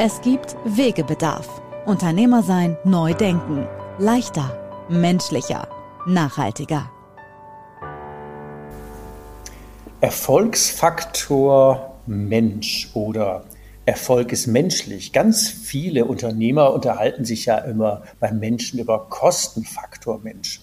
Es gibt Wegebedarf. Unternehmer sein, neu denken. Leichter, menschlicher, nachhaltiger. Erfolgsfaktor Mensch oder Erfolg ist menschlich. Ganz viele Unternehmer unterhalten sich ja immer beim Menschen über Kostenfaktor Mensch.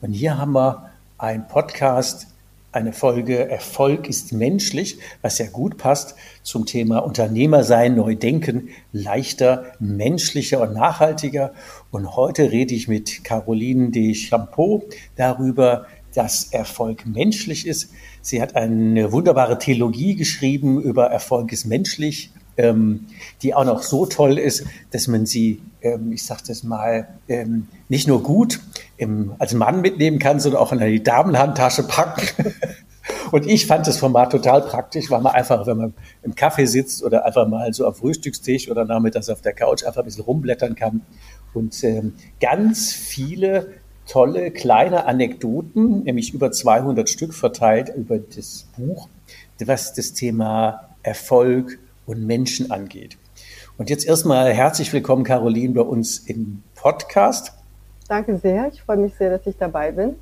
Und hier haben wir einen Podcast eine Folge Erfolg ist menschlich, was ja gut passt zum Thema Unternehmer sein, neu denken, leichter, menschlicher und nachhaltiger. Und heute rede ich mit Caroline de Champeau darüber, dass Erfolg menschlich ist. Sie hat eine wunderbare Theologie geschrieben über Erfolg ist menschlich, ähm, die auch noch so toll ist, dass man sie, ähm, ich sage das mal, ähm, nicht nur gut im, als Mann mitnehmen kann, sondern auch in die Damenhandtasche packen. Und ich fand das Format total praktisch, weil man einfach, wenn man im Kaffee sitzt oder einfach mal so am Frühstückstisch oder nachmittags auf der Couch einfach ein bisschen rumblättern kann und ähm, ganz viele tolle kleine Anekdoten, nämlich über 200 Stück verteilt über das Buch, was das Thema Erfolg und Menschen angeht. Und jetzt erstmal herzlich willkommen, Caroline, bei uns im Podcast. Danke sehr. Ich freue mich sehr, dass ich dabei bin.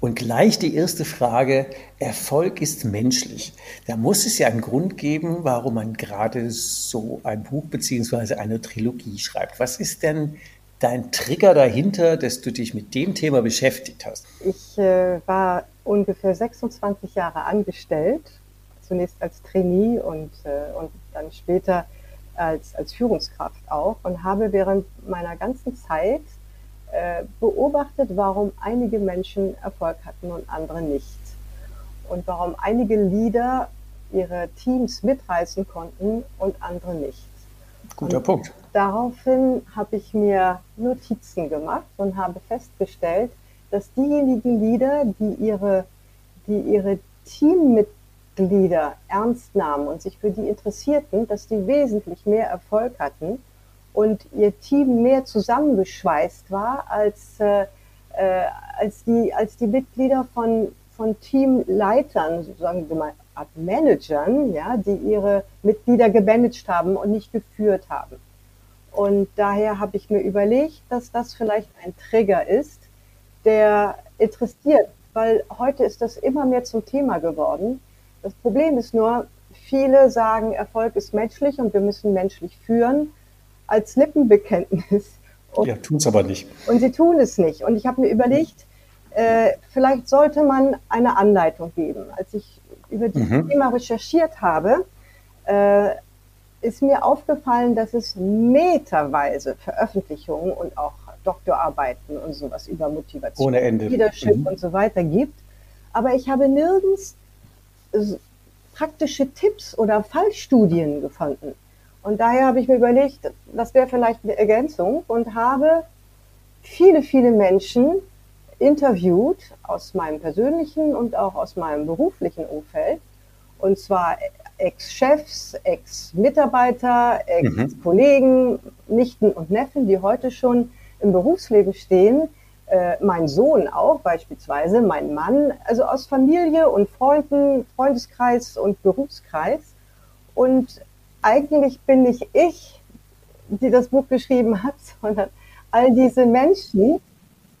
Und gleich die erste Frage, Erfolg ist menschlich. Da muss es ja einen Grund geben, warum man gerade so ein Buch beziehungsweise eine Trilogie schreibt. Was ist denn dein Trigger dahinter, dass du dich mit dem Thema beschäftigt hast? Ich äh, war ungefähr 26 Jahre angestellt zunächst als Trainee und, äh, und dann später als, als Führungskraft auch und habe während meiner ganzen Zeit äh, beobachtet, warum einige Menschen Erfolg hatten und andere nicht. Und warum einige Leader ihre Teams mitreißen konnten und andere nicht. Guter und Punkt. Daraufhin habe ich mir Notizen gemacht und habe festgestellt, dass diejenigen Leader, die ihre, die ihre Teammitglieder Mitglieder ernst nahmen und sich für die interessierten, dass die wesentlich mehr Erfolg hatten und ihr Team mehr zusammengeschweißt war als, äh, äh, als, die, als die Mitglieder von, von Teamleitern, sagen wir mal Art Managern, ja, die ihre Mitglieder gemanagt haben und nicht geführt haben. Und daher habe ich mir überlegt, dass das vielleicht ein Trigger ist, der interessiert, weil heute ist das immer mehr zum Thema geworden das Problem ist nur, viele sagen, Erfolg ist menschlich und wir müssen menschlich führen als Lippenbekenntnis. Und, ja, tun es aber nicht. Und sie tun es nicht. Und ich habe mir überlegt, äh, vielleicht sollte man eine Anleitung geben. Als ich über dieses mhm. Thema recherchiert habe, äh, ist mir aufgefallen, dass es meterweise Veröffentlichungen und auch Doktorarbeiten und sowas über Motivation, Ohne Ende. Leadership mhm. und so weiter gibt. Aber ich habe nirgends praktische Tipps oder Fallstudien gefunden. Und daher habe ich mir überlegt, das wäre vielleicht eine Ergänzung und habe viele, viele Menschen interviewt aus meinem persönlichen und auch aus meinem beruflichen Umfeld. Und zwar Ex-Chefs, Ex-Mitarbeiter, Ex-Kollegen, Nichten und Neffen, die heute schon im Berufsleben stehen, äh, mein Sohn auch beispielsweise, mein Mann, also aus Familie und Freunden, Freundeskreis und Berufskreis. Und eigentlich bin nicht ich, die das Buch geschrieben hat, sondern all diese Menschen,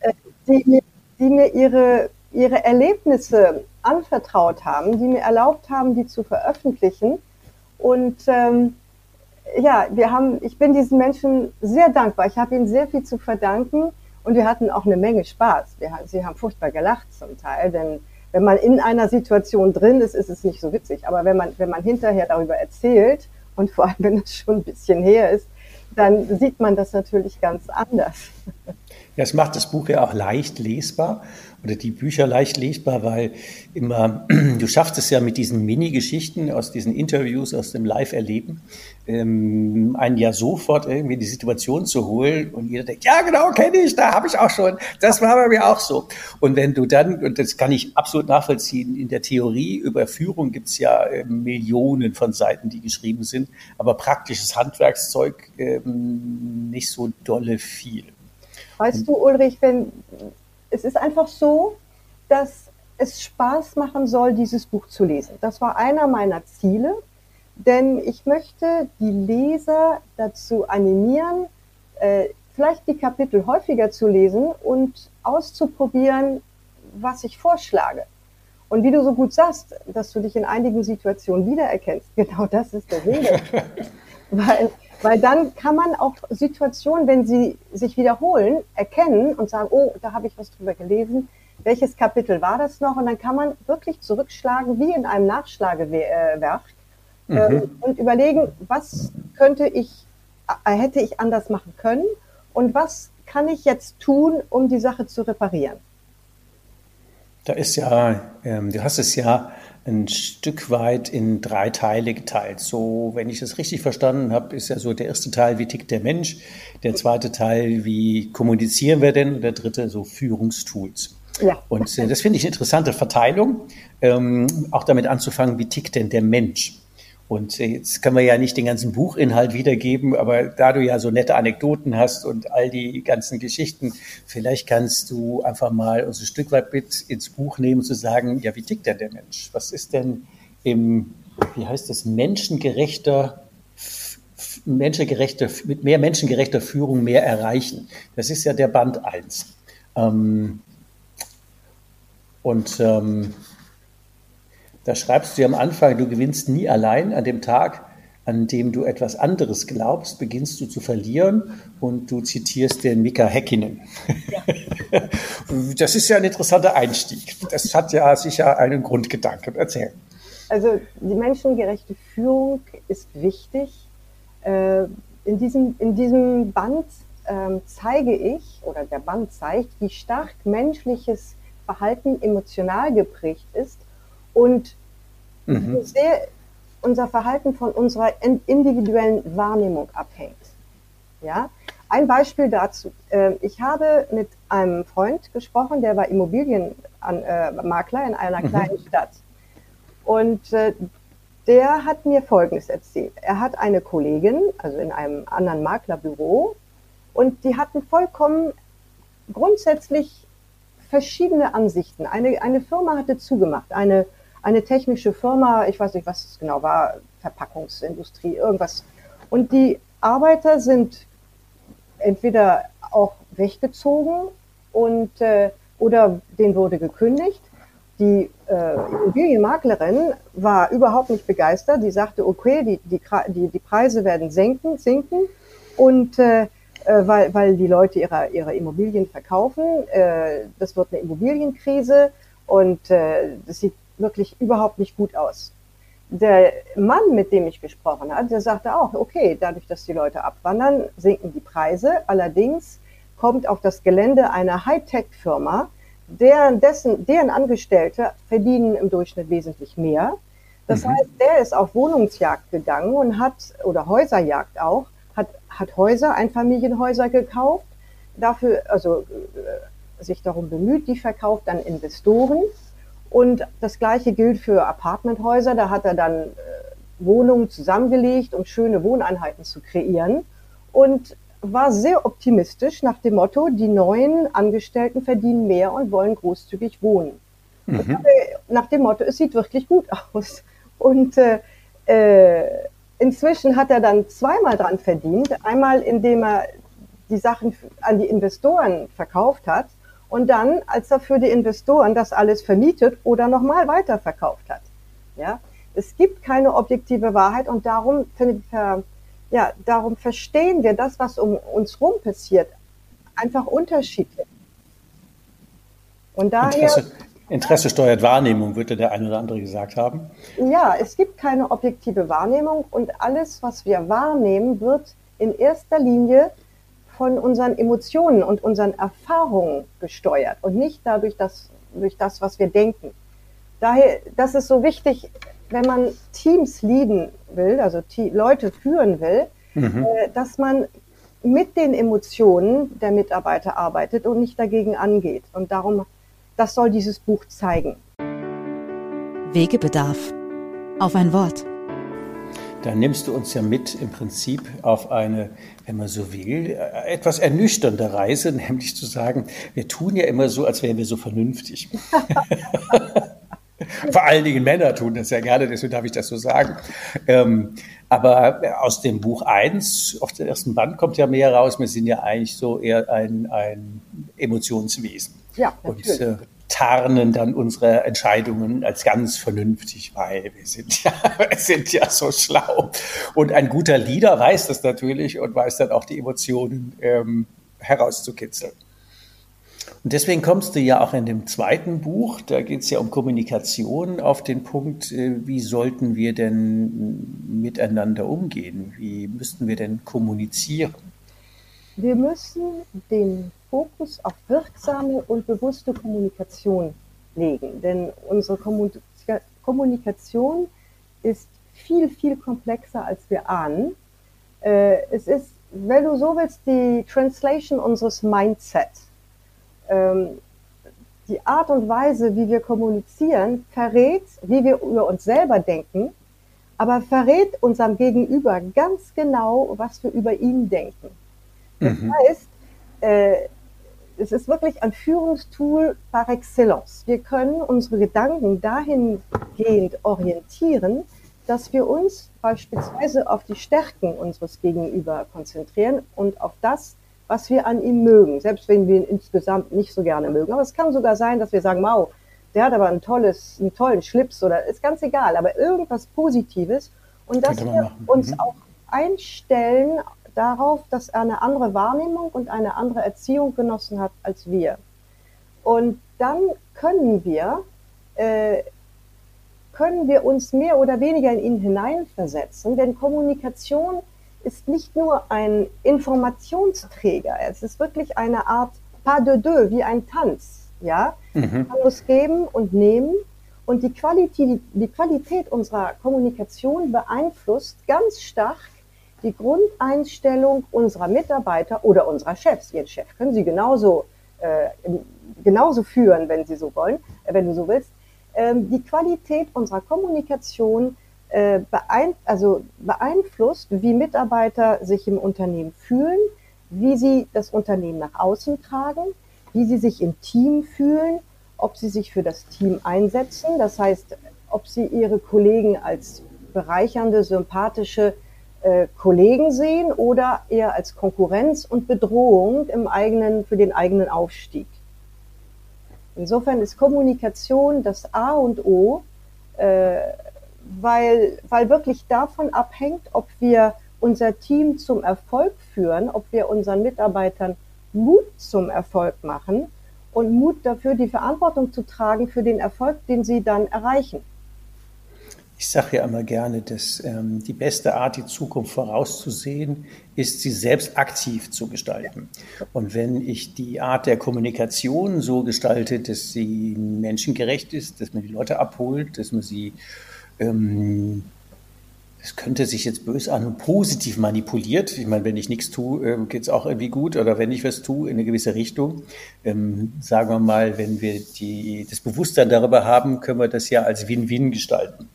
äh, die mir, die mir ihre, ihre Erlebnisse anvertraut haben, die mir erlaubt haben, die zu veröffentlichen. Und ähm, ja, wir haben, ich bin diesen Menschen sehr dankbar. Ich habe ihnen sehr viel zu verdanken und wir hatten auch eine Menge Spaß. Wir, sie haben furchtbar gelacht zum Teil, denn wenn man in einer Situation drin ist, ist es nicht so witzig. Aber wenn man, wenn man hinterher darüber erzählt und vor allem, wenn es schon ein bisschen her ist, dann sieht man das natürlich ganz anders. Ja, es macht das Buch ja auch leicht lesbar oder die Bücher leicht lesbar, weil immer, du schaffst es ja mit diesen Mini-Geschichten aus diesen Interviews, aus dem Live-Erleben, ähm, einen ja sofort irgendwie in die Situation zu holen und jeder denkt, ja genau, kenne ich, da habe ich auch schon, das war bei mir auch so. Und wenn du dann, und das kann ich absolut nachvollziehen, in der Theorie über Führung gibt's ja äh, Millionen von Seiten, die geschrieben sind, aber praktisches Handwerkszeug ähm, nicht so dolle viel. Weißt du, Ulrich, wenn, es ist einfach so, dass es Spaß machen soll, dieses Buch zu lesen. Das war einer meiner Ziele, denn ich möchte die Leser dazu animieren, äh, vielleicht die Kapitel häufiger zu lesen und auszuprobieren, was ich vorschlage. Und wie du so gut sagst, dass du dich in einigen Situationen wiedererkennst, genau das ist der Wille. Weil weil dann kann man auch Situationen, wenn sie sich wiederholen, erkennen und sagen, oh, da habe ich was drüber gelesen. Welches Kapitel war das noch? Und dann kann man wirklich zurückschlagen, wie in einem Nachschlagewerk mhm. äh, und überlegen, was könnte ich, äh, hätte ich anders machen können und was kann ich jetzt tun, um die Sache zu reparieren. Da ist ja, ähm, du hast es ja ein Stück weit in drei Teile geteilt. So, wenn ich das richtig verstanden habe, ist ja so der erste Teil, wie tickt der Mensch, der zweite Teil, wie kommunizieren wir denn und der dritte so Führungstools. Ja. Und äh, das finde ich eine interessante Verteilung, ähm, auch damit anzufangen, wie tickt denn der Mensch. Und jetzt können wir ja nicht den ganzen Buchinhalt wiedergeben, aber da du ja so nette Anekdoten hast und all die ganzen Geschichten, vielleicht kannst du einfach mal uns ein Stück weit mit ins Buch nehmen, zu sagen, ja, wie tickt denn der Mensch? Was ist denn im, wie heißt das, menschengerechter menschengerechter, mit mehr menschengerechter Führung mehr erreichen. Das ist ja der Band 1. Ähm, und ähm, da schreibst du ja am Anfang, du gewinnst nie allein. An dem Tag, an dem du etwas anderes glaubst, beginnst du zu verlieren und du zitierst den Mika Häkkinen. Ja. Das ist ja ein interessanter Einstieg. Das hat ja sicher einen Grundgedanken. Erzähl. Also die menschengerechte Führung ist wichtig. Äh, in diesem, in diesem Band ähm, zeige ich, oder der Band zeigt, wie stark menschliches Verhalten emotional geprägt ist und mhm. wie sehr unser Verhalten von unserer individuellen Wahrnehmung abhängt. Ja? Ein Beispiel dazu. Ähm, ich habe mit einem Freund gesprochen, der war Immobilienmakler in einer mhm. kleinen Stadt. Und äh, der hat mir Folgendes erzählt. Er hat eine Kollegin, also in einem anderen Maklerbüro, und die hatten vollkommen grundsätzlich verschiedene Ansichten. Eine, eine Firma hatte zugemacht, eine eine technische Firma, ich weiß nicht, was es genau war, Verpackungsindustrie, irgendwas. Und die Arbeiter sind entweder auch weggezogen und äh, oder denen wurde gekündigt. Die äh, Immobilienmaklerin war überhaupt nicht begeistert. Die sagte, okay, die, die, die, die Preise werden senken, sinken und äh, äh, weil, weil die Leute ihre, ihre Immobilien verkaufen. Äh, das wird eine Immobilienkrise und äh, das sieht wirklich überhaupt nicht gut aus. Der Mann, mit dem ich gesprochen habe, der sagte auch, okay, dadurch, dass die Leute abwandern, sinken die Preise. Allerdings kommt auf das Gelände einer Hightech-Firma, deren, dessen, deren Angestellte verdienen im Durchschnitt wesentlich mehr. Das mhm. heißt, der ist auf Wohnungsjagd gegangen und hat, oder Häuserjagd auch, hat, hat Häuser, Einfamilienhäuser gekauft, dafür, also äh, sich darum bemüht, die verkauft an Investoren und das Gleiche gilt für Apartmenthäuser. Da hat er dann äh, Wohnungen zusammengelegt, um schöne Wohneinheiten zu kreieren. Und war sehr optimistisch nach dem Motto, die neuen Angestellten verdienen mehr und wollen großzügig wohnen. Mhm. Nach dem Motto, es sieht wirklich gut aus. Und äh, äh, inzwischen hat er dann zweimal dran verdient. Einmal, indem er die Sachen an die Investoren verkauft hat und dann, als er für die Investoren das alles vermietet oder nochmal weiterverkauft hat. Ja, es gibt keine objektive Wahrheit und darum ja, darum verstehen wir das, was um uns rum passiert, einfach unterschiedlich. Und daher. Interesse, Interesse steuert Wahrnehmung, würde der eine oder andere gesagt haben. Ja, es gibt keine objektive Wahrnehmung und alles, was wir wahrnehmen, wird in erster Linie von unseren Emotionen und unseren Erfahrungen gesteuert und nicht dadurch, dass, durch das, was wir denken. Daher, das ist so wichtig, wenn man Teams leaden will, also Leute führen will, mhm. äh, dass man mit den Emotionen der Mitarbeiter arbeitet und nicht dagegen angeht. Und darum, das soll dieses Buch zeigen. Wegebedarf. Auf ein Wort. Da nimmst du uns ja mit im Prinzip auf eine, wenn man so will, etwas ernüchternde Reise, nämlich zu sagen, wir tun ja immer so, als wären wir so vernünftig. Vor allen Dingen Männer tun das ja gerne, deswegen darf ich das so sagen. Ähm, aber aus dem Buch 1, auf dem ersten Band kommt ja mehr raus, wir sind ja eigentlich so eher ein, ein Emotionswesen. Ja, natürlich. Und äh, tarnen dann unsere Entscheidungen als ganz vernünftig, weil wir sind ja, wir sind ja so schlau. Und ein guter Leader weiß das natürlich und weiß dann auch die Emotionen ähm, herauszukitzeln. Und deswegen kommst du ja auch in dem zweiten Buch, da geht es ja um Kommunikation, auf den Punkt, äh, wie sollten wir denn miteinander umgehen? Wie müssten wir denn kommunizieren? Wir müssen den Fokus auf wirksame und bewusste Kommunikation legen, denn unsere Kommunikation ist viel, viel komplexer, als wir ahnen. Äh, es ist, wenn du so willst, die Translation unseres Mindsets ähm, die Art und Weise, wie wir kommunizieren, verrät, wie wir über uns selber denken, aber verrät unserem Gegenüber ganz genau, was wir über ihn denken. Das mhm. heißt, äh, es ist wirklich ein Führungstool par excellence. Wir können unsere Gedanken dahingehend orientieren, dass wir uns beispielsweise auf die Stärken unseres Gegenüber konzentrieren und auf das, was wir an ihm mögen, selbst wenn wir ihn insgesamt nicht so gerne mögen. Aber es kann sogar sein, dass wir sagen, wow, der hat aber ein tolles, einen tollen Schlips oder ist ganz egal, aber irgendwas Positives und dass wir uns mhm. auch einstellen darauf, dass er eine andere Wahrnehmung und eine andere Erziehung genossen hat als wir. Und dann können wir, äh, können wir uns mehr oder weniger in ihn hineinversetzen, denn Kommunikation ist nicht nur ein Informationsträger, es ist wirklich eine Art pas de deux, wie ein Tanz. Ja? Mhm. Man muss geben und nehmen und die Qualität, die Qualität unserer Kommunikation beeinflusst ganz stark die Grundeinstellung unserer Mitarbeiter oder unserer Chefs. Ihren Chef können Sie genauso, äh, genauso führen, wenn Sie so wollen, äh, wenn du so willst. Ähm, die Qualität unserer Kommunikation äh, beein also beeinflusst, wie Mitarbeiter sich im Unternehmen fühlen, wie sie das Unternehmen nach außen tragen, wie sie sich im Team fühlen, ob sie sich für das Team einsetzen, das heißt, ob sie ihre Kollegen als bereichernde, sympathische äh, Kollegen sehen oder eher als Konkurrenz und Bedrohung im eigenen, für den eigenen Aufstieg. Insofern ist Kommunikation das A und O äh, weil, weil wirklich davon abhängt, ob wir unser Team zum Erfolg führen, ob wir unseren Mitarbeitern Mut zum Erfolg machen und Mut dafür, die Verantwortung zu tragen für den Erfolg, den sie dann erreichen. Ich sage ja immer gerne, dass ähm, die beste Art, die Zukunft vorauszusehen, ist, sie selbst aktiv zu gestalten. Und wenn ich die Art der Kommunikation so gestalte, dass sie menschengerecht ist, dass man die Leute abholt, dass man sie ähm, es könnte sich jetzt böse an positiv manipuliert. Ich meine, wenn ich nichts tue, äh, geht es auch irgendwie gut. Oder wenn ich was tue in eine gewisse Richtung. Ähm, sagen wir mal, wenn wir die, das Bewusstsein darüber haben, können wir das ja als Win-Win gestalten.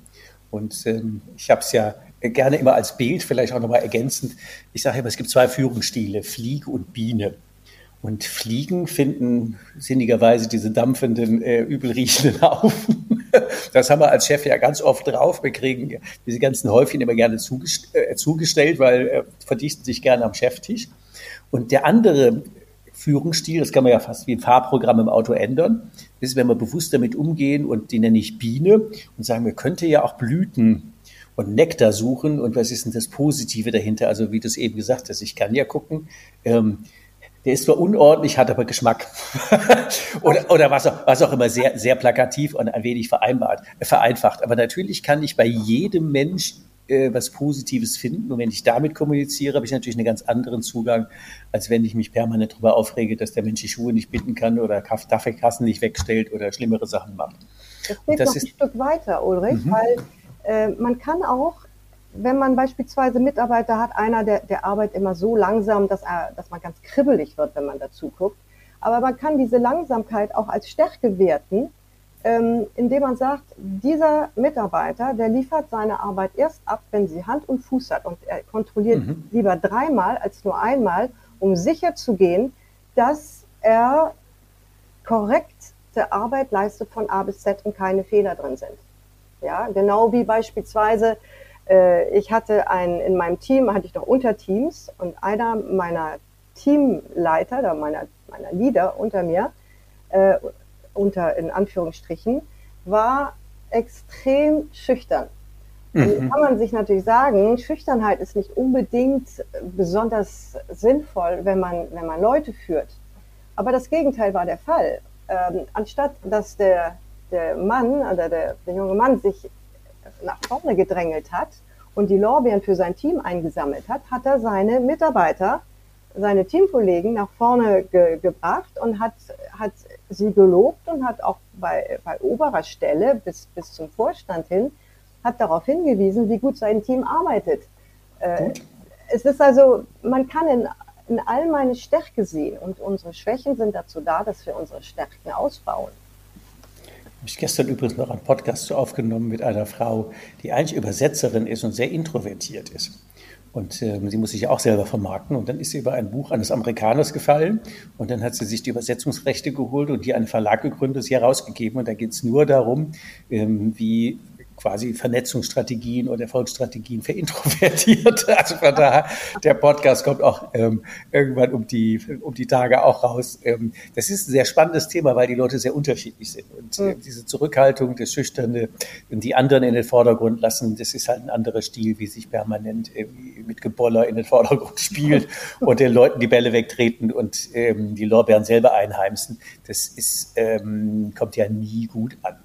Und ähm, ich habe es ja gerne immer als Bild, vielleicht auch nochmal ergänzend. Ich sage immer, es gibt zwei Führungsstile, Fliege und Biene. Und Fliegen finden sinnigerweise diese dampfenden, äh, übelriechenden Haufen. Das haben wir als Chef ja ganz oft drauf. Wir kriegen diese ganzen Häufchen immer gerne zugest äh, zugestellt, weil äh, verdichten sich gerne am Cheftisch. Und der andere Führungsstil, das kann man ja fast wie ein Fahrprogramm im Auto ändern, ist, wenn wir bewusst damit umgehen und die nenne ich Biene und sagen, wir könnte ja auch Blüten und Nektar suchen und was ist denn das Positive dahinter? Also wie du es eben gesagt hast, ich kann ja gucken, ähm, der ist zwar unordentlich, hat aber Geschmack. oder oder was, auch, was auch immer sehr, sehr plakativ und ein wenig vereinbart, vereinfacht. Aber natürlich kann ich bei jedem Menschen äh, was Positives finden. Und wenn ich damit kommuniziere, habe ich natürlich einen ganz anderen Zugang, als wenn ich mich permanent darüber aufrege, dass der Mensch die Schuhe nicht binden kann oder Kaffeekassen nicht wegstellt oder schlimmere Sachen macht. Das geht das noch ein Stück weiter, Ulrich, mhm. weil äh, man kann auch wenn man beispielsweise Mitarbeiter hat, einer, der, der arbeitet immer so langsam, dass, er, dass man ganz kribbelig wird, wenn man dazu guckt. Aber man kann diese Langsamkeit auch als Stärke werten, ähm, indem man sagt, dieser Mitarbeiter, der liefert seine Arbeit erst ab, wenn sie Hand und Fuß hat und er kontrolliert mhm. lieber dreimal als nur einmal, um sicher zu gehen, dass er korrekte Arbeit leistet von A bis Z und keine Fehler drin sind. Ja, genau wie beispielsweise äh, ich hatte ein, in meinem Team hatte ich noch Unterteams und einer meiner Teamleiter, oder meiner, meiner Leader unter mir, äh, unter in Anführungsstrichen, war extrem schüchtern. Mhm. kann man sich natürlich sagen, Schüchternheit ist nicht unbedingt besonders sinnvoll, wenn man, wenn man Leute führt. Aber das Gegenteil war der Fall. Ähm, anstatt dass der, der Mann oder der, der junge Mann sich nach vorne gedrängelt hat und die Lorbeeren für sein Team eingesammelt hat, hat er seine Mitarbeiter, seine Teamkollegen nach vorne ge gebracht und hat, hat sie gelobt und hat auch bei, bei oberer Stelle bis, bis zum Vorstand hin, hat darauf hingewiesen, wie gut sein Team arbeitet. Äh, es ist also, man kann in, in all meine Stärke sehen und unsere Schwächen sind dazu da, dass wir unsere Stärken ausbauen. Habe ich gestern übrigens noch einen Podcast aufgenommen mit einer Frau, die eigentlich Übersetzerin ist und sehr introvertiert ist. Und ähm, sie muss sich auch selber vermarkten. Und dann ist sie über ein Buch eines Amerikaners gefallen. Und dann hat sie sich die Übersetzungsrechte geholt und die einen Verlag gegründet, sie herausgegeben. Und da geht es nur darum, ähm, wie quasi Vernetzungsstrategien oder Erfolgsstrategien für Introvertierte. Also von daher, der Podcast kommt auch ähm, irgendwann um die, um die Tage auch raus. Ähm, das ist ein sehr spannendes Thema, weil die Leute sehr unterschiedlich sind. Und äh, diese Zurückhaltung, das Schüchterne, die anderen in den Vordergrund lassen, das ist halt ein anderer Stil, wie sich permanent mit Geboller in den Vordergrund spielt und den Leuten die Bälle wegtreten und ähm, die Lorbeeren selber einheimsen. Das ist, ähm, kommt ja nie gut an.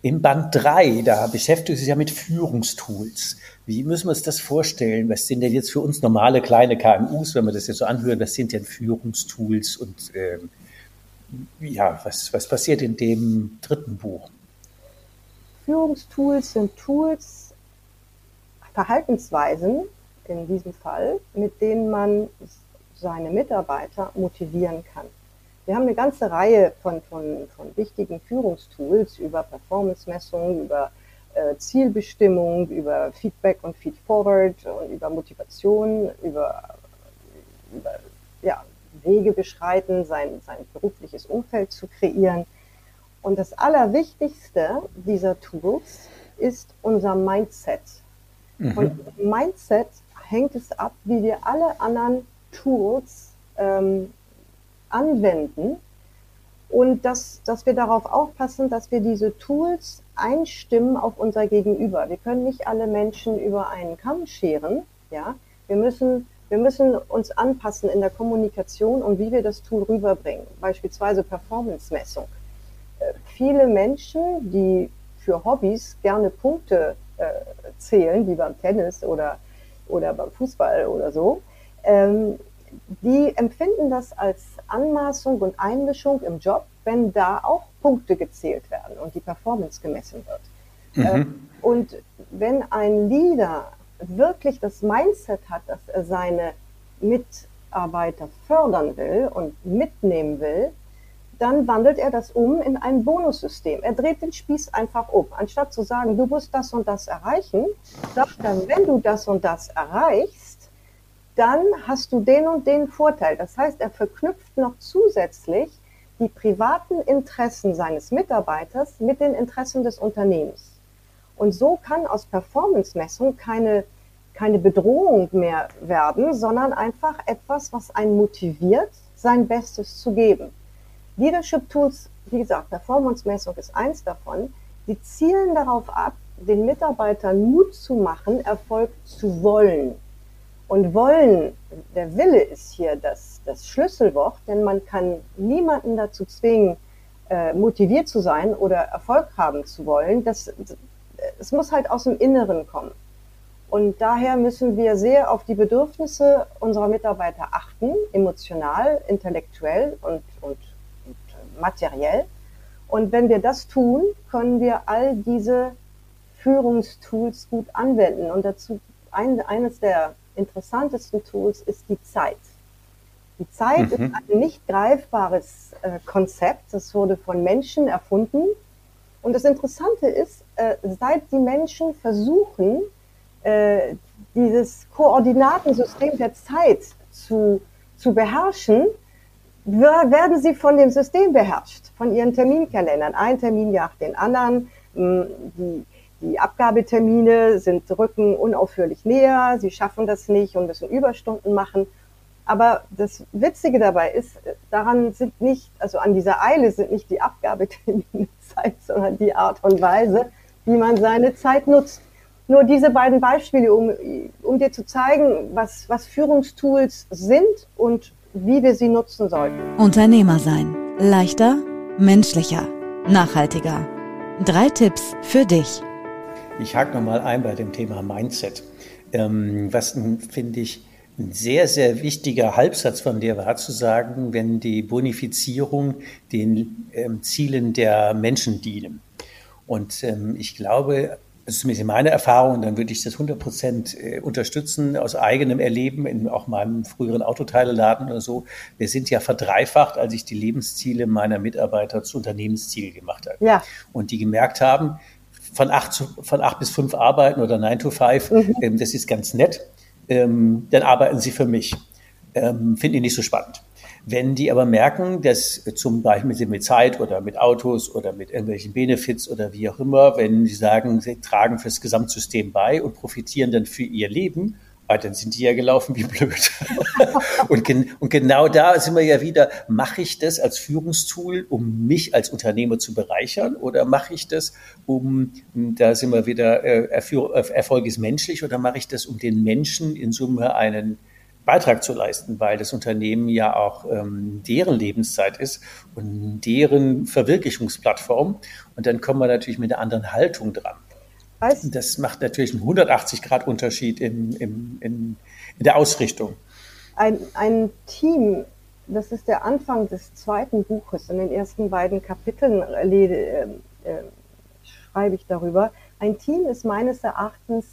Im Band 3, da beschäftigt sich ja mit Führungstools. Wie müssen wir uns das vorstellen? Was sind denn jetzt für uns normale kleine KMUs, wenn wir das jetzt so anhören, was sind denn Führungstools und ähm, ja, was, was passiert in dem dritten Buch? Führungstools sind Tools, Verhaltensweisen in diesem Fall, mit denen man seine Mitarbeiter motivieren kann. Wir haben eine ganze Reihe von, von, von wichtigen Führungstools über Performance-Messungen, über äh, Zielbestimmung, über Feedback und Feedforward und über Motivation, über, über ja, Wege beschreiten, sein, sein berufliches Umfeld zu kreieren. Und das Allerwichtigste dieser Tools ist unser Mindset. Mhm. Und Mindset hängt es ab, wie wir alle anderen Tools ähm, anwenden und dass, dass wir darauf aufpassen, dass wir diese Tools einstimmen auf unser Gegenüber. Wir können nicht alle Menschen über einen Kamm scheren. Ja? Wir, müssen, wir müssen uns anpassen in der Kommunikation und wie wir das Tool rüberbringen. Beispielsweise Performance-Messung. Äh, viele Menschen, die für Hobbys gerne Punkte äh, zählen, wie beim Tennis oder, oder beim Fußball oder so, ähm, die empfinden das als Anmaßung und Einmischung im Job, wenn da auch Punkte gezählt werden und die Performance gemessen wird. Mhm. Ähm, und wenn ein Leader wirklich das Mindset hat, dass er seine Mitarbeiter fördern will und mitnehmen will, dann wandelt er das um in ein Bonussystem. Er dreht den Spieß einfach um. Anstatt zu sagen, du musst das und das erreichen, sagt er, wenn du das und das erreichst, dann hast du den und den Vorteil. Das heißt, er verknüpft noch zusätzlich die privaten Interessen seines Mitarbeiters mit den Interessen des Unternehmens. Und so kann aus Performance-Messung keine, keine Bedrohung mehr werden, sondern einfach etwas, was einen motiviert, sein Bestes zu geben. Leadership Tools, wie gesagt, Performance-Messung ist eins davon, die zielen darauf ab, den Mitarbeitern Mut zu machen, Erfolg zu wollen. Und wollen, der Wille ist hier das, das Schlüsselwort, denn man kann niemanden dazu zwingen, äh, motiviert zu sein oder Erfolg haben zu wollen. Das, es muss halt aus dem Inneren kommen. Und daher müssen wir sehr auf die Bedürfnisse unserer Mitarbeiter achten, emotional, intellektuell und, und, und materiell. Und wenn wir das tun, können wir all diese Führungstools gut anwenden. Und dazu ein, eines der interessantesten Tools ist die Zeit. Die Zeit mhm. ist ein nicht greifbares äh, Konzept. Das wurde von Menschen erfunden. Und das Interessante ist, äh, seit die Menschen versuchen, äh, dieses Koordinatensystem der Zeit zu, zu beherrschen, werden sie von dem System beherrscht, von ihren Terminkalendern. Ein Termin jagt den anderen. Die, die Abgabetermine sind rücken unaufhörlich näher. Sie schaffen das nicht und müssen Überstunden machen. Aber das Witzige dabei ist, daran sind nicht, also an dieser Eile sind nicht die Abgabetermine Zeit, sondern die Art und Weise, wie man seine Zeit nutzt. Nur diese beiden Beispiele, um, um dir zu zeigen, was, was Führungstools sind und wie wir sie nutzen sollten. Unternehmer sein. Leichter, menschlicher, nachhaltiger. Drei Tipps für dich. Ich hake nochmal ein bei dem Thema Mindset. Ähm, was finde ich ein sehr, sehr wichtiger Halbsatz von dir war zu sagen, wenn die Bonifizierung den ähm, Zielen der Menschen dienen. Und ähm, ich glaube, das ist zumindest meine Erfahrung, dann würde ich das 100 Prozent äh, unterstützen aus eigenem Erleben, in auch meinem früheren Autoteileladen oder so. Wir sind ja verdreifacht, als ich die Lebensziele meiner Mitarbeiter zu Unternehmenszielen gemacht habe. Ja. Und die gemerkt haben, von acht, zu, von acht bis fünf arbeiten oder nine to five, mhm. ähm, das ist ganz nett, ähm, dann arbeiten sie für mich. Ähm, Finde ich nicht so spannend. Wenn die aber merken, dass zum Beispiel mit Zeit oder mit Autos oder mit irgendwelchen Benefits oder wie auch immer, wenn sie sagen, sie tragen fürs Gesamtsystem bei und profitieren dann für ihr Leben, ah, dann sind die ja gelaufen wie blöd. und, gen und, genau da sind wir ja wieder, mache ich das als Führungstool, um mich als Unternehmer zu bereichern oder mache ich das, um, da sind wir wieder, äh, Erfolg ist menschlich oder mache ich das, um den Menschen in Summe einen Beitrag zu leisten, weil das Unternehmen ja auch ähm, deren Lebenszeit ist und deren Verwirklichungsplattform. Und dann kommen wir natürlich mit einer anderen Haltung dran. Weißt, das macht natürlich einen 180-Grad-Unterschied in, in, in, in der Ausrichtung. Ein, ein Team, das ist der Anfang des zweiten Buches. In den ersten beiden Kapiteln äh, äh, schreibe ich darüber. Ein Team ist meines Erachtens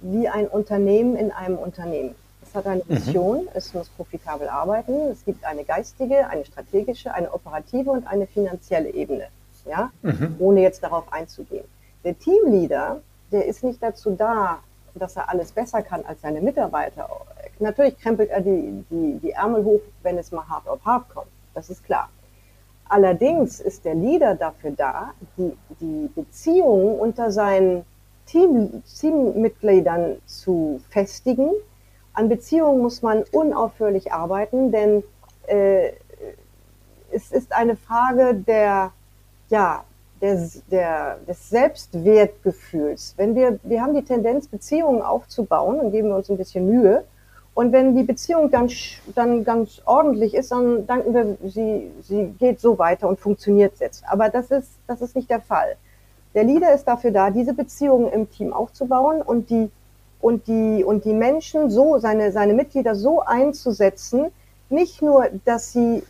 wie ein Unternehmen in einem Unternehmen. Es hat eine Mission, mhm. es muss profitabel arbeiten. Es gibt eine geistige, eine strategische, eine operative und eine finanzielle Ebene. Ja, mhm. ohne jetzt darauf einzugehen. Der Teamleader, der ist nicht dazu da, dass er alles besser kann als seine Mitarbeiter. Natürlich krempelt er die, die, die Ärmel hoch, wenn es mal hart auf hart kommt. Das ist klar. Allerdings ist der Leader dafür da, die, die Beziehungen unter seinen Team, Teammitgliedern zu festigen an Beziehungen muss man unaufhörlich arbeiten, denn äh, es ist eine Frage der, ja, der, der, des Selbstwertgefühls. Wenn wir, wir haben die Tendenz, Beziehungen aufzubauen, dann geben wir uns ein bisschen Mühe. Und wenn die Beziehung dann, dann ganz ordentlich ist, dann danken wir, sie, sie geht so weiter und funktioniert jetzt. Aber das ist, das ist nicht der Fall. Der Leader ist dafür da, diese Beziehungen im Team aufzubauen und die und die, und die Menschen so, seine, seine Mitglieder so einzusetzen, nicht nur, dass sie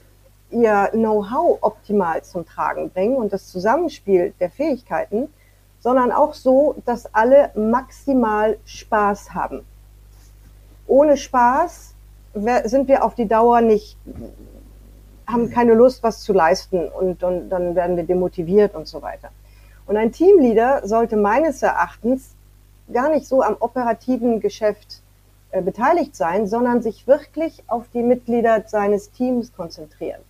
ihr Know-how optimal zum Tragen bringen und das Zusammenspiel der Fähigkeiten, sondern auch so, dass alle maximal Spaß haben. Ohne Spaß sind wir auf die Dauer nicht, haben keine Lust, was zu leisten und, und dann werden wir demotiviert und so weiter. Und ein Teamleader sollte meines Erachtens gar nicht so am operativen Geschäft äh, beteiligt sein, sondern sich wirklich auf die Mitglieder seines Teams konzentrieren.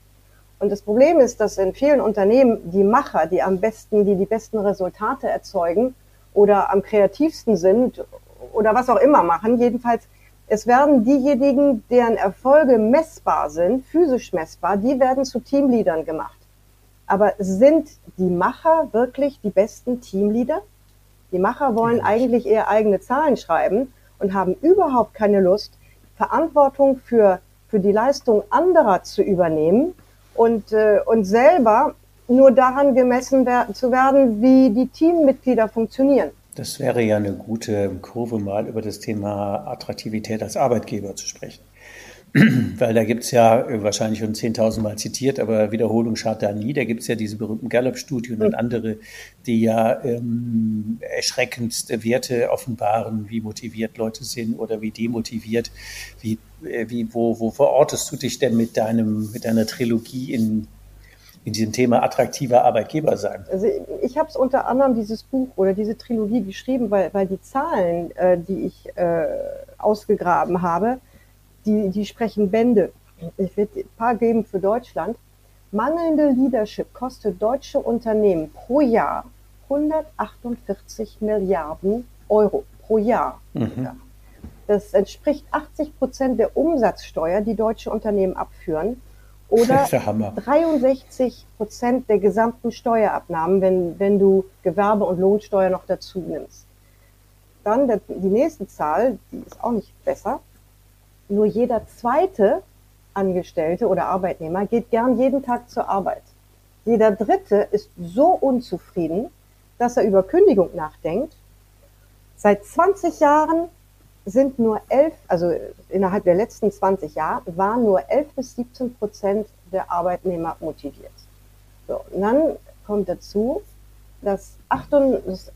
Und das Problem ist, dass in vielen Unternehmen die Macher, die am besten, die die besten Resultate erzeugen oder am kreativsten sind oder was auch immer machen, jedenfalls es werden diejenigen, deren Erfolge messbar sind, physisch messbar, die werden zu Teamleadern gemacht. Aber sind die Macher wirklich die besten Teamleader? Die Macher wollen eigentlich eher eigene Zahlen schreiben und haben überhaupt keine Lust, Verantwortung für, für die Leistung anderer zu übernehmen und, äh, und selber nur daran gemessen wer zu werden, wie die Teammitglieder funktionieren. Das wäre ja eine gute Kurve, mal über das Thema Attraktivität als Arbeitgeber zu sprechen. Weil da gibt es ja wahrscheinlich schon 10.000 Mal zitiert, aber Wiederholung schadet da nie. Da gibt es ja diese berühmten Gallup-Studien und andere, die ja ähm, erschreckendste Werte offenbaren, wie motiviert Leute sind oder wie demotiviert. Wie, äh, wie, wo, wo verortest du dich denn mit, deinem, mit deiner Trilogie in in diesem Thema attraktiver Arbeitgeber sein? Also ich habe es unter anderem dieses Buch oder diese Trilogie geschrieben, weil, weil die Zahlen, äh, die ich äh, ausgegraben habe, die, die sprechen Bände. Ich werde ein paar geben für Deutschland. Mangelnde Leadership kostet deutsche Unternehmen pro Jahr 148 Milliarden Euro pro Jahr. Mhm. Das entspricht 80 Prozent der Umsatzsteuer, die deutsche Unternehmen abführen oder 63 Prozent der gesamten Steuerabnahmen, wenn, wenn du Gewerbe- und Lohnsteuer noch dazu nimmst. Dann der, die nächste Zahl, die ist auch nicht besser. Nur jeder zweite Angestellte oder Arbeitnehmer geht gern jeden Tag zur Arbeit. Jeder dritte ist so unzufrieden, dass er über Kündigung nachdenkt. Seit 20 Jahren sind nur elf, also innerhalb der letzten 20 Jahre, waren nur 11 bis 17 Prozent der Arbeitnehmer motiviert. So, und dann kommt dazu, dass 88,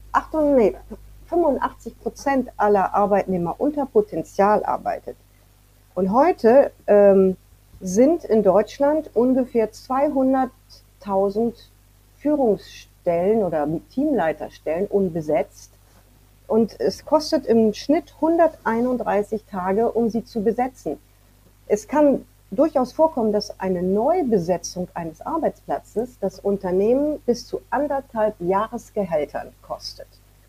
85 Prozent aller Arbeitnehmer unter Potenzial arbeitet. Und heute ähm, sind in Deutschland ungefähr 200.000 Führungsstellen oder Teamleiterstellen unbesetzt. Und es kostet im Schnitt 131 Tage, um sie zu besetzen. Es kann durchaus vorkommen, dass eine Neubesetzung eines Arbeitsplatzes das Unternehmen bis zu anderthalb Jahresgehältern kostet.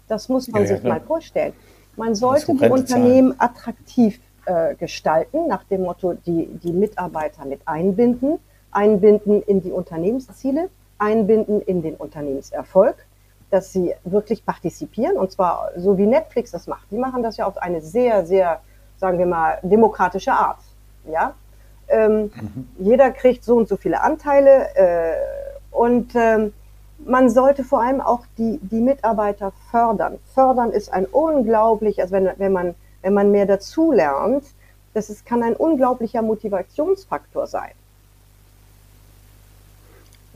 Das muss man ja, sich ja, mal vorstellen. Man sollte die Unternehmen zahlen. attraktiv äh, gestalten, nach dem Motto, die, die Mitarbeiter mit einbinden, einbinden in die Unternehmensziele, einbinden in den Unternehmenserfolg dass sie wirklich partizipieren und zwar so wie Netflix das macht. Die machen das ja auf eine sehr, sehr, sagen wir mal, demokratische Art. Ja, ähm, mhm. jeder kriegt so und so viele Anteile äh, und ähm, man sollte vor allem auch die, die Mitarbeiter fördern. Fördern ist ein unglaublich, also wenn, wenn man wenn man mehr dazu lernt, das ist, kann ein unglaublicher Motivationsfaktor sein.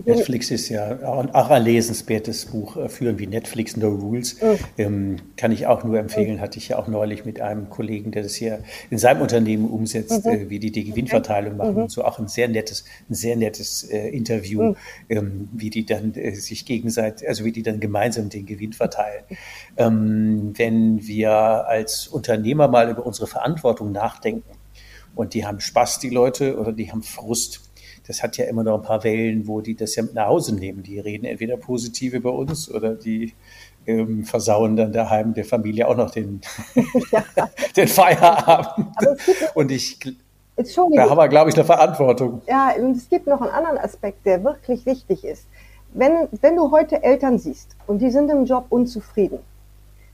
Netflix ist ja auch ein lesenswertes Buch, äh, Führen wie Netflix, No Rules. Mhm. Ähm, kann ich auch nur empfehlen, mhm. hatte ich ja auch neulich mit einem Kollegen, der das hier in seinem Unternehmen umsetzt, mhm. äh, wie die die Gewinnverteilung machen mhm. und so auch ein sehr nettes, ein sehr nettes äh, Interview, mhm. ähm, wie die dann äh, sich gegenseitig, also wie die dann gemeinsam den Gewinn verteilen. Ähm, wenn wir als Unternehmer mal über unsere Verantwortung nachdenken und die haben Spaß, die Leute, oder die haben Frust, das hat ja immer noch ein paar Wellen, wo die das ja mit nach Hause nehmen. Die reden entweder positiv über uns oder die ähm, versauen dann daheim der Familie auch noch den, ja. den Feierabend. Und ich, da haben wir, glaube ich, eine Verantwortung. Ja, und es gibt noch einen anderen Aspekt, der wirklich wichtig ist. Wenn, wenn du heute Eltern siehst und die sind im Job unzufrieden,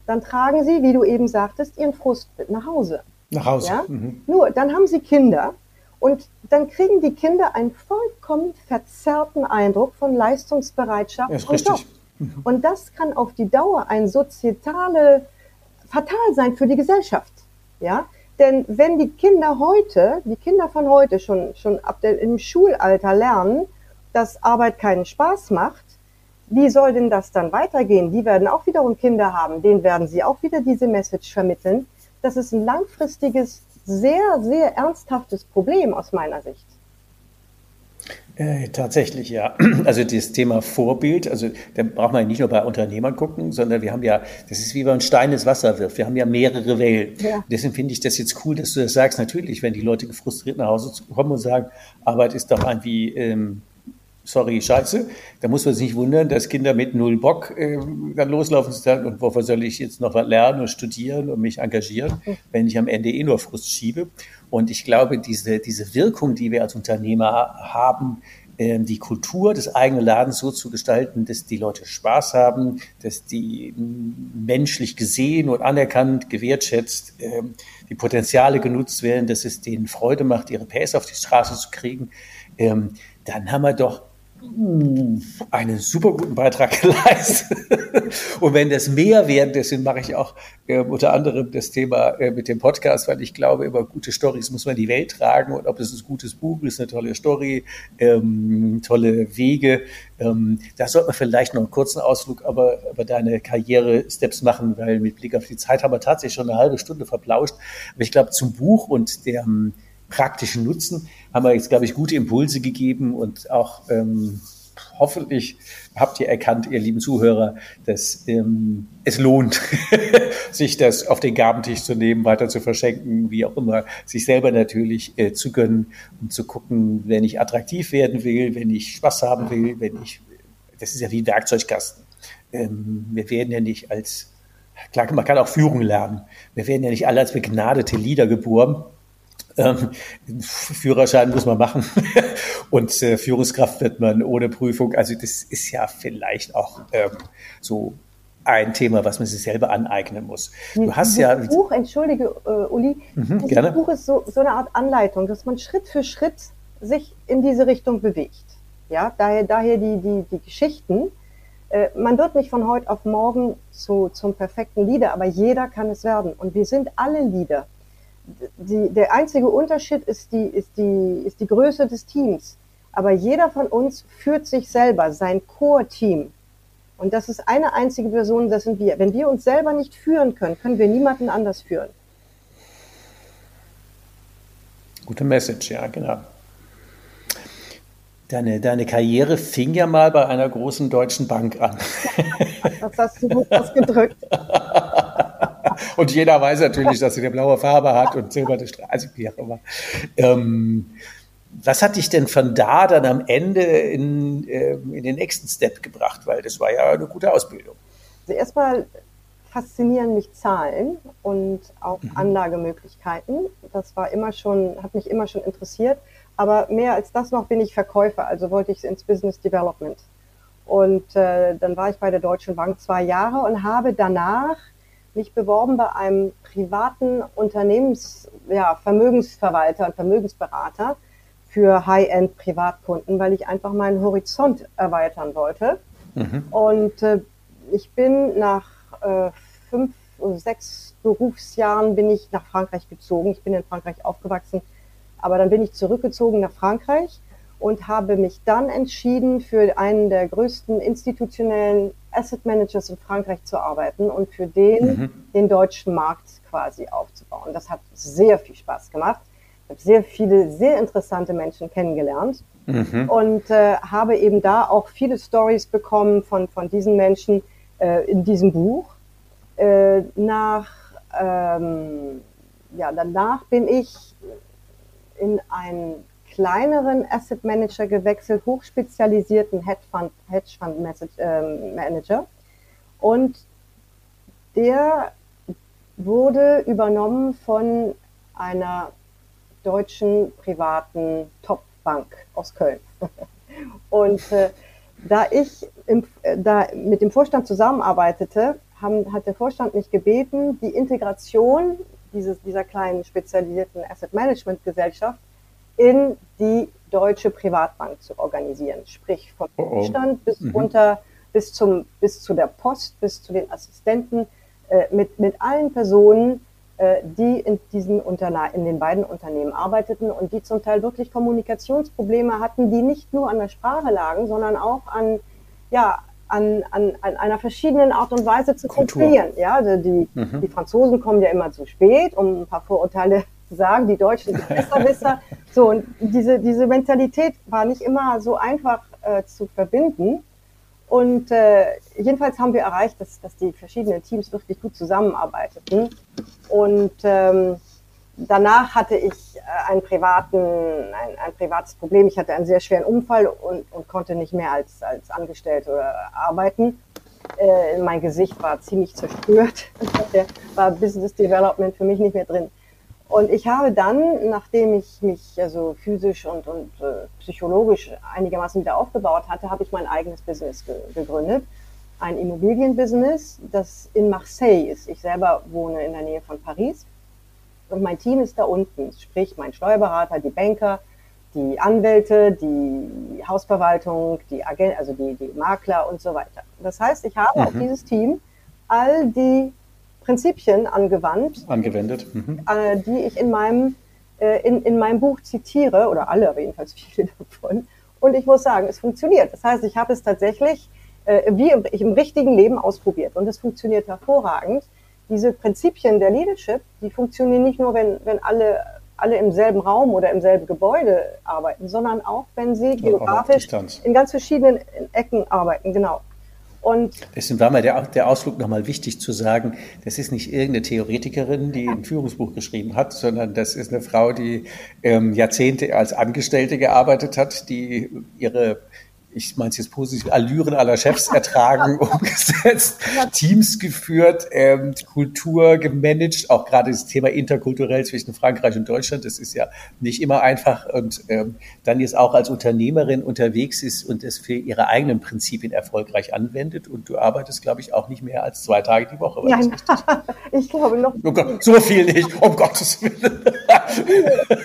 dann tragen sie, wie du eben sagtest, ihren Frust mit nach Hause. Nach Hause. Ja? Mhm. Nur, dann haben sie Kinder und dann kriegen die Kinder einen vollkommen verzerrten Eindruck von Leistungsbereitschaft ja, und Job. Und das kann auf die Dauer ein soziale fatal sein für die Gesellschaft. Ja, denn wenn die Kinder heute, die Kinder von heute schon, schon ab der, im Schulalter lernen, dass Arbeit keinen Spaß macht, wie soll denn das dann weitergehen? Die werden auch wiederum Kinder haben, denen werden sie auch wieder diese Message vermitteln. Das ist ein langfristiges sehr, sehr ernsthaftes Problem aus meiner Sicht. Äh, tatsächlich, ja. Also das Thema Vorbild, also da braucht man nicht nur bei Unternehmern gucken, sondern wir haben ja, das ist wie wenn man Stein ins Wasser wirft. Wir haben ja mehrere Wellen. Ja. Deswegen finde ich das jetzt cool, dass du das sagst. Natürlich, wenn die Leute gefrustriert nach Hause kommen und sagen, Arbeit ist doch irgendwie ähm, sorry, scheiße. Da muss man sich nicht wundern, dass Kinder mit null Bock äh, dann loslaufen und sagen, und wofür soll ich jetzt noch was lernen und studieren und mich engagieren, wenn ich am Ende eh nur Frust schiebe. Und ich glaube, diese, diese Wirkung, die wir als Unternehmer haben, ähm, die Kultur des eigenen Ladens so zu gestalten, dass die Leute Spaß haben, dass die menschlich gesehen und anerkannt, gewertschätzt, ähm, die Potenziale genutzt werden, dass es denen Freude macht, ihre PS auf die Straße zu kriegen, ähm, dann haben wir doch einen super guten Beitrag geleistet. Und wenn das mehr werden, deswegen mache ich auch äh, unter anderem das Thema äh, mit dem Podcast, weil ich glaube, über gute Stories muss man die Welt tragen und ob es ein gutes Buch ist, eine tolle Story, ähm, tolle Wege. Ähm, da sollte man vielleicht noch einen kurzen Ausflug aber über deine Karriere-Steps machen, weil mit Blick auf die Zeit haben wir tatsächlich schon eine halbe Stunde verplauscht. Aber ich glaube, zum Buch und der praktischen Nutzen haben wir jetzt, glaube ich, gute Impulse gegeben und auch ähm, hoffentlich habt ihr erkannt, ihr lieben Zuhörer, dass ähm, es lohnt, sich das auf den Gabentisch zu nehmen, weiter zu verschenken, wie auch immer, sich selber natürlich äh, zu gönnen und zu gucken, wenn ich attraktiv werden will, wenn ich Spaß haben will, wenn ich, das ist ja wie ein Werkzeugkasten. Ähm, wir werden ja nicht als, klar, man kann auch Führung lernen. Wir werden ja nicht alle als begnadete Leader geboren ähm, Führerschein muss man machen und äh, Führungskraft wird man ohne Prüfung. Also das ist ja vielleicht auch ähm, so ein Thema, was man sich selber aneignen muss. Du hast ja Buch, entschuldige äh, Uli, mhm, das gerne. Buch ist so, so eine Art Anleitung, dass man Schritt für Schritt sich in diese Richtung bewegt. Ja, daher, daher die, die, die Geschichten. Äh, man wird nicht von heute auf morgen zu, zum perfekten Leader, aber jeder kann es werden. Und wir sind alle Leader die, der einzige Unterschied ist die, ist, die, ist die Größe des Teams. Aber jeder von uns führt sich selber, sein Core-Team. Und das ist eine einzige Person, das sind wir. Wenn wir uns selber nicht führen können, können wir niemanden anders führen. Gute Message, ja, genau. Deine, deine Karriere fing ja mal bei einer großen deutschen Bank an. Das hast du gut ausgedrückt. und jeder weiß natürlich, dass sie eine blaue Farbe hat und silberne Streifen, also wie auch immer. Ähm, was hat dich denn von da dann am Ende in, äh, in den nächsten Step gebracht? Weil das war ja eine gute Ausbildung. Also erstmal faszinieren mich Zahlen und auch mhm. Anlagemöglichkeiten. Das war immer schon, hat mich immer schon interessiert. Aber mehr als das noch bin ich Verkäufer, also wollte ich ins Business Development. Und äh, dann war ich bei der Deutschen Bank zwei Jahre und habe danach mich beworben bei einem privaten Unternehmens, ja, Vermögensverwalter und Vermögensberater für High-End Privatkunden, weil ich einfach meinen Horizont erweitern wollte. Mhm. Und äh, ich bin nach äh, fünf, sechs Berufsjahren bin ich nach Frankreich gezogen. Ich bin in Frankreich aufgewachsen, aber dann bin ich zurückgezogen nach Frankreich und habe mich dann entschieden, für einen der größten institutionellen Asset Managers in Frankreich zu arbeiten und für den mhm. den deutschen Markt quasi aufzubauen. Das hat sehr viel Spaß gemacht. Ich habe sehr viele, sehr interessante Menschen kennengelernt mhm. und äh, habe eben da auch viele Stories bekommen von, von diesen Menschen äh, in diesem Buch. Äh, nach, ähm, ja, danach bin ich in ein kleineren Asset Manager gewechselt, hochspezialisierten Hedgefund, Hedgefund ähm, Manager. Und der wurde übernommen von einer deutschen privaten Top-Bank aus Köln. Und äh, da ich im, äh, da mit dem Vorstand zusammenarbeitete, haben, hat der Vorstand mich gebeten, die Integration dieses, dieser kleinen spezialisierten Asset Management Gesellschaft in die Deutsche Privatbank zu organisieren. Sprich vom Vorstand oh oh. bis mhm. runter, bis zum, bis zu der Post, bis zu den Assistenten, äh, mit, mit allen Personen, äh, die in diesen Unterne in den beiden Unternehmen arbeiteten und die zum Teil wirklich Kommunikationsprobleme hatten, die nicht nur an der Sprache lagen, sondern auch an, ja, an, an, an einer verschiedenen Art und Weise zu kontrollieren. Ja, also die, mhm. die Franzosen kommen ja immer zu spät, um ein paar Vorurteile zu sagen, die Deutschen sind Besserwisser. So, und diese, diese Mentalität war nicht immer so einfach äh, zu verbinden. Und äh, jedenfalls haben wir erreicht, dass, dass die verschiedenen Teams wirklich gut zusammenarbeiteten. Und ähm, danach hatte ich äh, einen privaten, ein, ein privates Problem. Ich hatte einen sehr schweren Unfall und, und konnte nicht mehr als, als Angestellte arbeiten. Äh, mein Gesicht war ziemlich zerstört. Da war Business Development für mich nicht mehr drin. Und ich habe dann, nachdem ich mich also physisch und, und äh, psychologisch einigermaßen wieder aufgebaut hatte, habe ich mein eigenes Business ge gegründet. Ein Immobilienbusiness, das in Marseille ist. Ich selber wohne in der Nähe von Paris. Und mein Team ist da unten, sprich mein Steuerberater, die Banker, die Anwälte, die Hausverwaltung, die Agent, also die, die Makler und so weiter. Das heißt, ich habe mhm. auf dieses Team all die Prinzipien angewandt, angewendet, mhm. äh, die ich in meinem, äh, in, in meinem Buch zitiere, oder alle, aber jedenfalls viele davon. Und ich muss sagen, es funktioniert. Das heißt, ich habe es tatsächlich äh, wie im, im richtigen Leben ausprobiert und es funktioniert hervorragend. Diese Prinzipien der Leadership, die funktionieren nicht nur, wenn, wenn alle alle im selben Raum oder im selben Gebäude arbeiten, sondern auch, wenn sie geografisch in ganz verschiedenen Ecken arbeiten, genau. Und Deswegen war mir der, der Ausflug nochmal wichtig zu sagen, das ist nicht irgendeine Theoretikerin, die ein Führungsbuch geschrieben hat, sondern das ist eine Frau, die ähm, Jahrzehnte als Angestellte gearbeitet hat, die ihre ich meine es jetzt positiv, Allüren aller Chefs ertragen, umgesetzt, Teams geführt, ähm, Kultur gemanagt, auch gerade das Thema interkulturell zwischen Frankreich und Deutschland, das ist ja nicht immer einfach und ähm, dann jetzt auch als Unternehmerin unterwegs ist und es für ihre eigenen Prinzipien erfolgreich anwendet und du arbeitest, glaube ich, auch nicht mehr als zwei Tage die Woche. Nein, ich glaube noch. Oh Gott, so viel nicht, um Gottes Willen.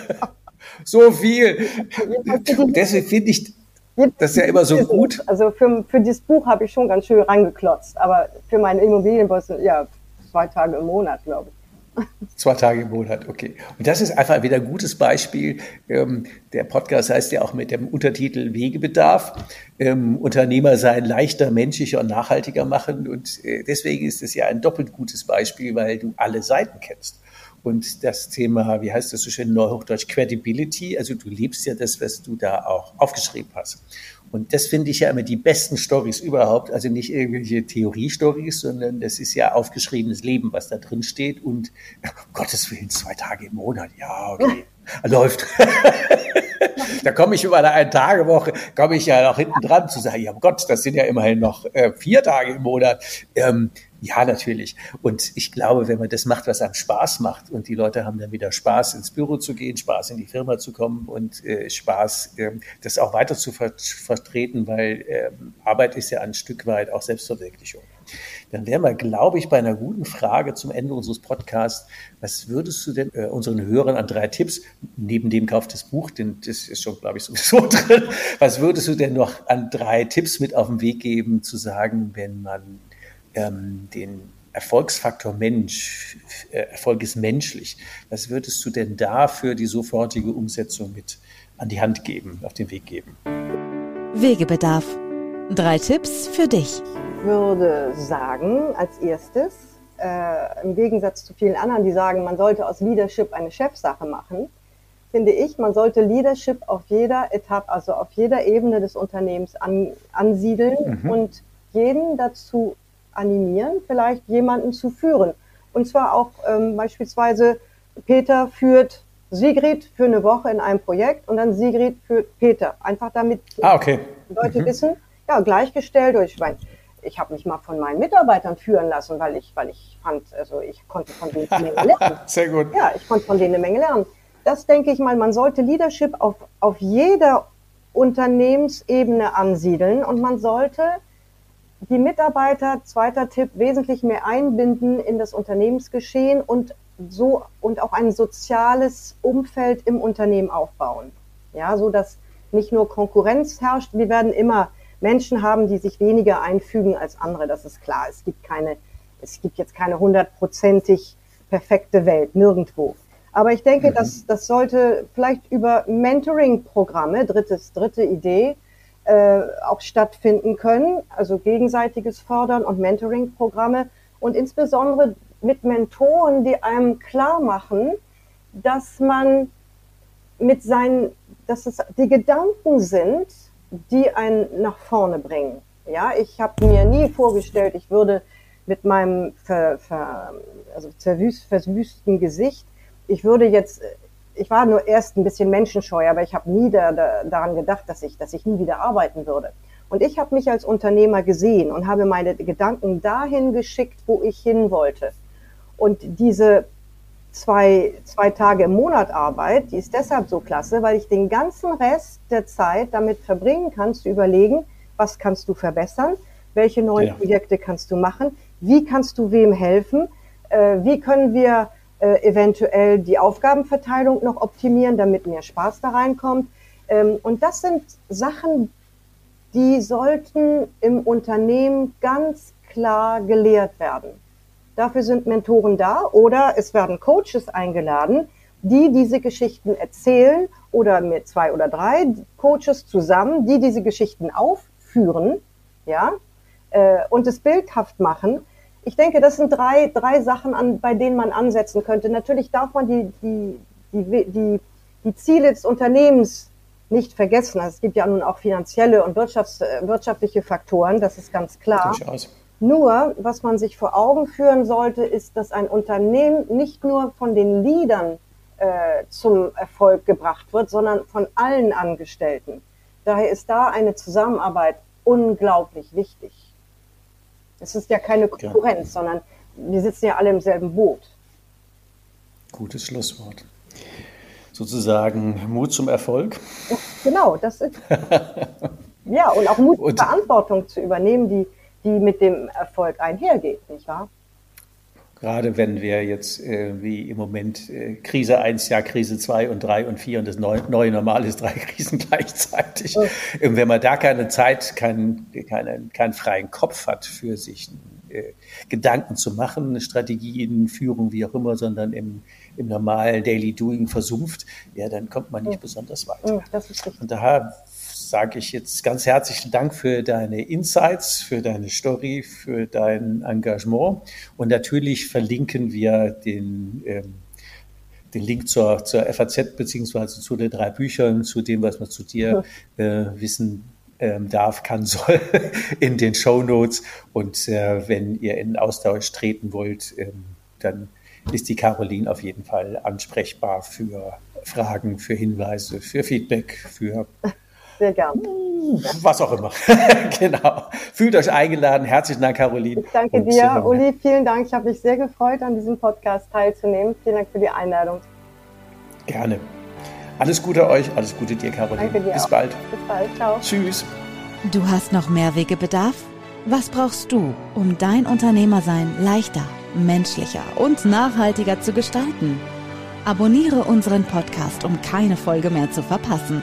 so viel. Deswegen finde ich, das ist ja immer so gut. Also für, für dieses Buch habe ich schon ganz schön reingeklotzt, aber für meinen Immobilienboss, ja, zwei Tage im Monat, glaube ich. Zwei Tage im Monat, okay. Und das ist einfach wieder ein gutes Beispiel. Ähm, der Podcast heißt ja auch mit dem Untertitel Wegebedarf. Ähm, Unternehmer sein leichter, menschlicher und nachhaltiger machen. Und äh, deswegen ist es ja ein doppelt gutes Beispiel, weil du alle Seiten kennst. Und das Thema, wie heißt das so schön Neuhochdeutsch, Credibility, also du liebst ja das, was du da auch aufgeschrieben hast. Und das finde ich ja immer die besten Stories überhaupt, also nicht irgendwelche Theorie-Stories, sondern das ist ja aufgeschriebenes Leben, was da drin steht und um Gottes Willen zwei Tage im Monat, ja, okay, läuft. da komme ich über eine Ein-Tage-Woche, komme ich ja noch hinten dran zu sagen, ja Gott, das sind ja immerhin noch äh, vier Tage im Monat. Ähm, ja, natürlich. Und ich glaube, wenn man das macht, was einem Spaß macht und die Leute haben dann wieder Spaß, ins Büro zu gehen, Spaß in die Firma zu kommen und äh, Spaß, äh, das auch weiter zu ver vertreten, weil äh, Arbeit ist ja ein Stück weit auch Selbstverwirklichung. Dann wären wir, glaube ich, bei einer guten Frage zum Ende unseres Podcasts. Was würdest du denn äh, unseren Hörern an drei Tipps, neben dem Kauf des Buch, denn das ist schon, glaube ich, sowieso drin, was würdest du denn noch an drei Tipps mit auf den Weg geben, zu sagen, wenn man ähm, den Erfolgsfaktor Mensch, äh, Erfolg ist menschlich. Was würdest du denn da für die sofortige Umsetzung mit an die Hand geben, auf den Weg geben? Wegebedarf. Drei Tipps für dich. Ich würde sagen, als erstes, äh, im Gegensatz zu vielen anderen, die sagen, man sollte aus Leadership eine Chefsache machen, finde ich, man sollte Leadership auf jeder Etappe, also auf jeder Ebene des Unternehmens an, ansiedeln mhm. und jeden dazu animieren, vielleicht jemanden zu führen. Und zwar auch ähm, beispielsweise Peter führt Sigrid für eine Woche in einem Projekt und dann Sigrid führt Peter. Einfach damit ah, okay. Leute mhm. wissen, ja, gleichgestellt. Ich meine, ich habe mich mal von meinen Mitarbeitern führen lassen, weil ich, weil ich fand, also ich konnte von denen eine Menge lernen. Sehr gut. Ja, ich konnte von denen eine Menge lernen. Das denke ich mal, man sollte Leadership auf, auf jeder Unternehmensebene ansiedeln und man sollte die Mitarbeiter, zweiter Tipp, wesentlich mehr einbinden in das Unternehmensgeschehen und so und auch ein soziales Umfeld im Unternehmen aufbauen. Ja, so dass nicht nur Konkurrenz herrscht. Wir werden immer Menschen haben, die sich weniger einfügen als andere. Das ist klar. Es gibt keine, es gibt jetzt keine hundertprozentig perfekte Welt, nirgendwo. Aber ich denke, mhm. dass das sollte vielleicht über Mentoring-Programme, drittes, dritte Idee, äh, auch stattfinden können, also gegenseitiges Fördern und Mentoring-Programme und insbesondere mit Mentoren, die einem klar machen, dass man mit seinen, dass es die Gedanken sind, die einen nach vorne bringen. Ja, ich habe mir nie vorgestellt, ich würde mit meinem ver, ver, also zerwüst, verwüsten Gesicht, ich würde jetzt ich war nur erst ein bisschen menschenscheu, aber ich habe nie da, da, daran gedacht, dass ich, dass ich nie wieder arbeiten würde. Und ich habe mich als Unternehmer gesehen und habe meine Gedanken dahin geschickt, wo ich hin wollte. Und diese, zwei, zwei Tage im Monat Arbeit, die ist deshalb so klasse, weil ich den ganzen Rest der Zeit damit verbringen kann, zu überlegen, was kannst du verbessern, welche neuen ja. Projekte kannst du machen, wie kannst du wem helfen, äh, wie können wir äh, eventuell die Aufgabenverteilung noch optimieren, damit mehr Spaß da reinkommt. Ähm, und das sind Sachen, die sollten im Unternehmen ganz klar gelehrt werden. Dafür sind Mentoren da oder es werden Coaches eingeladen, die diese Geschichten erzählen oder mit zwei oder drei Coaches zusammen, die diese Geschichten aufführen, ja, äh, und es bildhaft machen. Ich denke, das sind drei, drei Sachen, an, bei denen man ansetzen könnte. Natürlich darf man die, die, die, die, die Ziele des Unternehmens nicht vergessen. Also es gibt ja nun auch finanzielle und wirtschafts-, wirtschaftliche Faktoren, das ist ganz klar. Durchaus. Nur, was man sich vor Augen führen sollte, ist, dass ein Unternehmen nicht nur von den Leadern äh, zum Erfolg gebracht wird, sondern von allen Angestellten. Daher ist da eine Zusammenarbeit unglaublich wichtig. Es ist ja keine Konkurrenz, ja. sondern wir sitzen ja alle im selben Boot. Gutes Schlusswort. Sozusagen Mut zum Erfolg. Genau, das ist. ja, und auch Mut, und, Verantwortung zu übernehmen, die die mit dem Erfolg einhergeht, nicht wahr? Gerade wenn wir jetzt äh, wie im Moment äh, Krise 1, ja Krise 2 und 3 und 4 und das neue, neue Normal ist drei Krisen gleichzeitig. Und wenn man da keine Zeit, keinen keinen keinen freien Kopf hat für sich, äh, Gedanken zu machen, Strategien, Führung, wie auch immer, sondern im, im normalen Daily Doing versumpft, ja, dann kommt man nicht oh. besonders weit. Oh, und daher sage ich jetzt ganz herzlichen Dank für deine Insights, für deine Story, für dein Engagement. Und natürlich verlinken wir den, ähm, den Link zur, zur FAZ beziehungsweise zu den drei Büchern, zu dem, was man zu dir äh, wissen ähm, darf, kann, soll, in den Show Notes. Und äh, wenn ihr in Austausch treten wollt, ähm, dann ist die Caroline auf jeden Fall ansprechbar für Fragen, für Hinweise, für Feedback, für sehr gern. Was auch immer. genau. Fühlt euch eingeladen. Herzlichen Dank, Caroline. Ich danke Und dir, Uli. Vielen Dank. Ich habe mich sehr gefreut, an diesem Podcast teilzunehmen. Vielen Dank für die Einladung. Gerne. Alles Gute euch. Alles Gute dir, Caroline. Danke dir Bis auch. bald. Bis bald. Ciao. Tschüss. Du hast noch mehr Wegebedarf? Was brauchst du, um dein Unternehmersein leichter, menschlicher und nachhaltiger zu gestalten? Abonniere unseren Podcast, um keine Folge mehr zu verpassen.